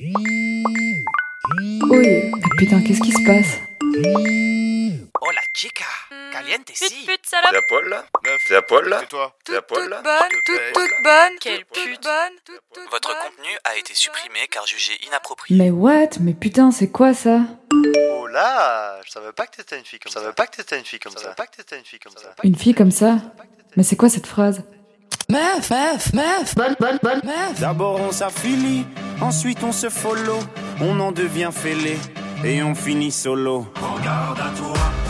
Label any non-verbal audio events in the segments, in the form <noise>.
Oui, putain, qu'est-ce qui se passe Hola chica, caliente Pute, si. pute, salope. C'est à poil là C'est à poil là toi. C'est à Toute, poil toute là bonne, toute, toute bonne. Quelle Toute pute bonne. toute, toute Votre contenu toute, a toute été supprimé car jugé inapproprié. Mais what? Mais putain, c'est quoi ça Oh là Je savais pas que t'étais une fille comme ça. Je savais pas que t'étais une fille comme ça. Je savais pas que t'étais une fille comme ça. Une fille comme ça Mais c'est quoi cette phrase Meuf, meuf, meuf, bonne, bonne, bonne, meuf. D'abord on s'affilie, ensuite on se follow, on en devient fêlé et on finit solo.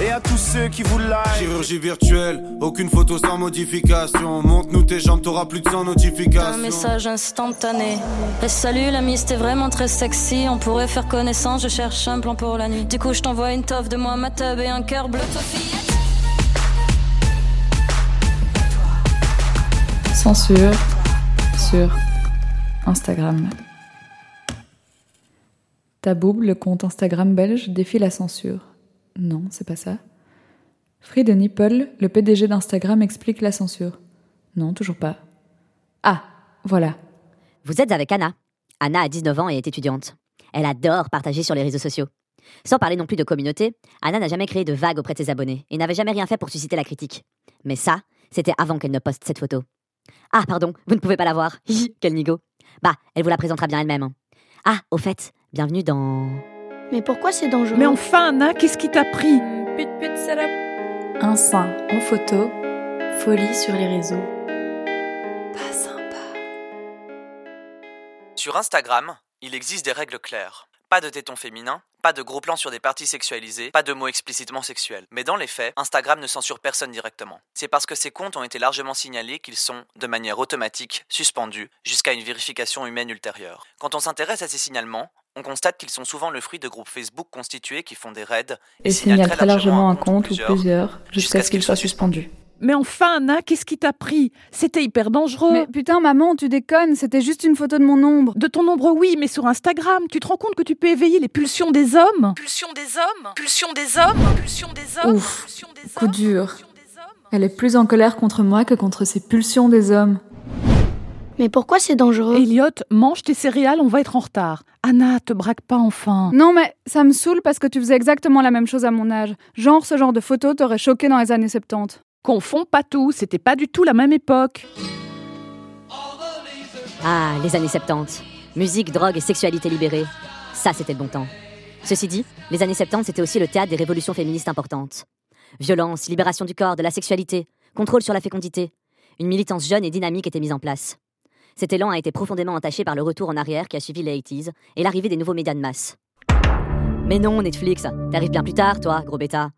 Et à tous ceux qui vous like, Chirurgie virtuelle, aucune photo sans modification. Montre-nous tes jambes, t'auras plus de 100 Un notifications. message instantané. Eh, salut l'ami, c'était vraiment très sexy. On pourrait faire connaissance, je cherche un plan pour la nuit. Du coup, je t'envoie une toffe de moi, ma tub et un cœur bleu. Toi. Censure sur Instagram. Taboub, le compte Instagram belge, défie la censure. Non, c'est pas ça. Fried Nipple, le PDG d'Instagram, explique la censure. Non, toujours pas. Ah, voilà. Vous êtes avec Anna. Anna a 19 ans et est étudiante. Elle adore partager sur les réseaux sociaux. Sans parler non plus de communauté, Anna n'a jamais créé de vagues auprès de ses abonnés et n'avait jamais rien fait pour susciter la critique. Mais ça, c'était avant qu'elle ne poste cette photo. Ah, pardon, vous ne pouvez pas la voir. <laughs> Quel nigo. Bah, elle vous la présentera bien elle-même. Ah, au fait, bienvenue dans... Mais pourquoi c'est dangereux? Mais enfin, Anna, qu'est-ce qui t'a pris? Pute, pute, salope. Un sein en photo, folie sur les réseaux. Pas sympa. Sur Instagram, il existe des règles claires. Pas de tétons féminins, pas de gros plans sur des parties sexualisées, pas de mots explicitement sexuels. Mais dans les faits, Instagram ne censure personne directement. C'est parce que ces comptes ont été largement signalés qu'ils sont, de manière automatique, suspendus jusqu'à une vérification humaine ultérieure. Quand on s'intéresse à ces signalements, on constate qu'ils sont souvent le fruit de groupes Facebook constitués qui font des raids Et signale très largement un compte ou plusieurs jusqu'à ce qu'il soit suspendu. Mais enfin, Anna, qu'est-ce qui t'a pris? C'était hyper dangereux. Mais putain, maman, tu déconnes, c'était juste une photo de mon ombre. De ton ombre, oui, mais sur Instagram, tu te rends compte que tu peux éveiller les pulsions des hommes? Pulsion des hommes? Pulsion des hommes? Pulsion des hommes? Ouf, des coup hommes? dur. Elle est plus en colère contre moi que contre ses pulsions des hommes. Mais pourquoi c'est dangereux? Elliot, mange tes céréales, on va être en retard. Anna, te braque pas enfin. Non mais ça me saoule parce que tu faisais exactement la même chose à mon âge. Genre ce genre de photo t'aurait choqué dans les années 70. Confonds pas tout, c'était pas du tout la même époque. Ah, les années 70. Musique, drogue et sexualité libérée. Ça, c'était le bon temps. Ceci dit, les années 70, c'était aussi le théâtre des révolutions féministes importantes. Violence, libération du corps, de la sexualité, contrôle sur la fécondité. Une militance jeune et dynamique était mise en place. Cet élan a été profondément entaché par le retour en arrière qui a suivi les 80s et l'arrivée des nouveaux médias de masse. Mais non, Netflix, t'arrives bien plus tard, toi, gros bêta.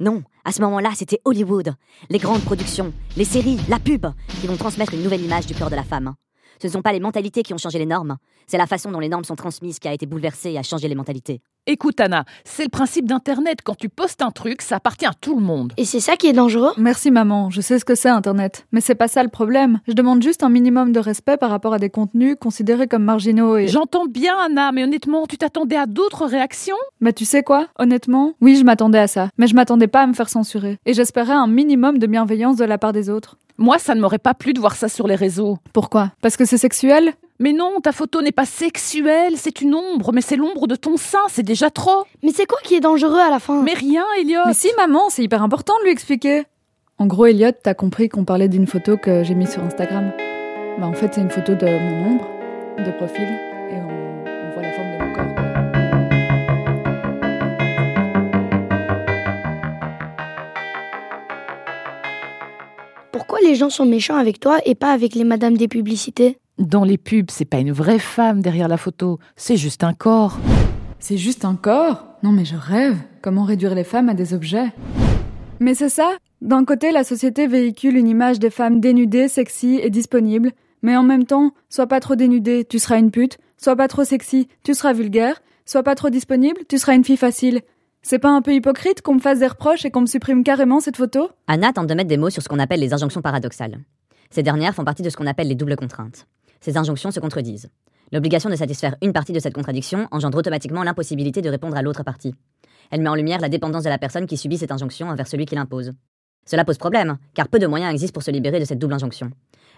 Non, à ce moment-là, c'était Hollywood, les grandes productions, les séries, la pub, qui vont transmettre une nouvelle image du corps de la femme. Ce ne sont pas les mentalités qui ont changé les normes, c'est la façon dont les normes sont transmises qui a été bouleversée et a changé les mentalités. Écoute, Anna, c'est le principe d'Internet. Quand tu postes un truc, ça appartient à tout le monde. Et c'est ça qui est dangereux Merci maman, je sais ce que c'est internet. Mais c'est pas ça le problème. Je demande juste un minimum de respect par rapport à des contenus considérés comme marginaux et... J'entends bien, Anna, mais honnêtement, tu t'attendais à d'autres réactions? Mais tu sais quoi? Honnêtement, oui, je m'attendais à ça. Mais je m'attendais pas à me faire censurer. Et j'espérais un minimum de bienveillance de la part des autres. Moi, ça ne m'aurait pas plu de voir ça sur les réseaux. Pourquoi? Parce que c'est sexuel? Mais non, ta photo n'est pas sexuelle, c'est une ombre, mais c'est l'ombre de ton sein, c'est déjà trop. Mais c'est quoi qui est dangereux à la fin? Mais rien, Elliot. Mais si maman, c'est hyper important de lui expliquer. En gros, Elliot, t'as compris qu'on parlait d'une photo que j'ai mise sur Instagram. Bah en fait, c'est une photo de mon ombre, de profil, et on, on voit la forme de mon corps. quoi. Pourquoi les gens sont méchants avec toi et pas avec les madames des publicités? Dans les pubs, c'est pas une vraie femme derrière la photo, c'est juste un corps. C'est juste un corps? Non mais je rêve. Comment réduire les femmes à des objets? Mais c'est ça. D'un côté, la société véhicule une image des femmes dénudées, sexy et disponibles. Mais en même temps, sois pas trop dénudée, tu seras une pute. Sois pas trop sexy, tu seras vulgaire. Sois pas trop disponible, tu seras une fille facile. C'est pas un peu hypocrite qu'on me fasse des reproches et qu'on me supprime carrément cette photo? Anna tente de mettre des mots sur ce qu'on appelle les injonctions paradoxales. Ces dernières font partie de ce qu'on appelle les doubles contraintes. Ces injonctions se contredisent. L'obligation de satisfaire une partie de cette contradiction engendre automatiquement l'impossibilité de répondre à l'autre partie. Elle met en lumière la dépendance de la personne qui subit cette injonction envers celui qui l'impose. Cela pose problème, car peu de moyens existent pour se libérer de cette double injonction.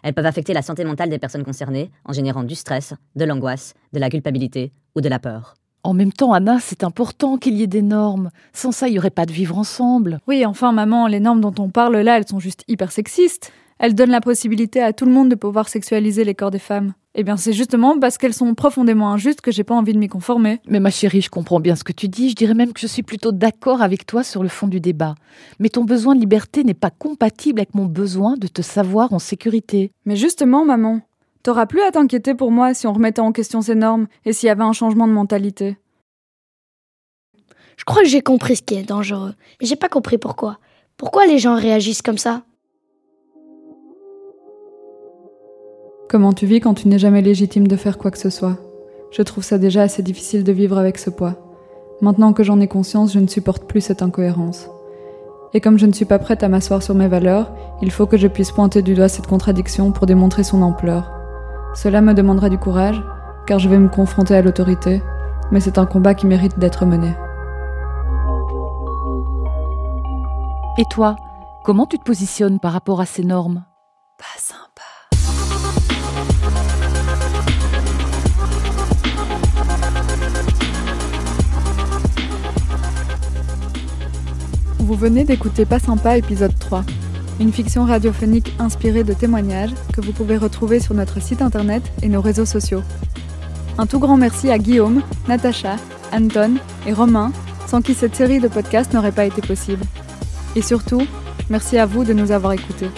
Elles peuvent affecter la santé mentale des personnes concernées en générant du stress, de l'angoisse, de la culpabilité ou de la peur. En même temps, Anna, c'est important qu'il y ait des normes. Sans ça, il n'y aurait pas de vivre ensemble. Oui, enfin, maman, les normes dont on parle là, elles sont juste hyper sexistes. Elles donnent la possibilité à tout le monde de pouvoir sexualiser les corps des femmes. Eh bien, c'est justement parce qu'elles sont profondément injustes que j'ai pas envie de m'y conformer. Mais ma chérie, je comprends bien ce que tu dis. Je dirais même que je suis plutôt d'accord avec toi sur le fond du débat. Mais ton besoin de liberté n'est pas compatible avec mon besoin de te savoir en sécurité. Mais justement, maman, t'auras plus à t'inquiéter pour moi si on remettait en question ces normes et s'il y avait un changement de mentalité. Je crois que j'ai compris ce qui est dangereux. Mais j'ai pas compris pourquoi. Pourquoi les gens réagissent comme ça? Comment tu vis quand tu n'es jamais légitime de faire quoi que ce soit? Je trouve ça déjà assez difficile de vivre avec ce poids. Maintenant que j'en ai conscience, je ne supporte plus cette incohérence. Et comme je ne suis pas prête à m'asseoir sur mes valeurs, il faut que je puisse pointer du doigt cette contradiction pour démontrer son ampleur. Cela me demandera du courage, car je vais me confronter à l'autorité, mais c'est un combat qui mérite d'être mené. Et toi, comment tu te positionnes par rapport à ces normes? Pas sympa. Vous venez d'écouter Pas sympa épisode 3, une fiction radiophonique inspirée de témoignages que vous pouvez retrouver sur notre site internet et nos réseaux sociaux. Un tout grand merci à Guillaume, Natacha, Anton et Romain, sans qui cette série de podcasts n'aurait pas été possible. Et surtout, merci à vous de nous avoir écoutés.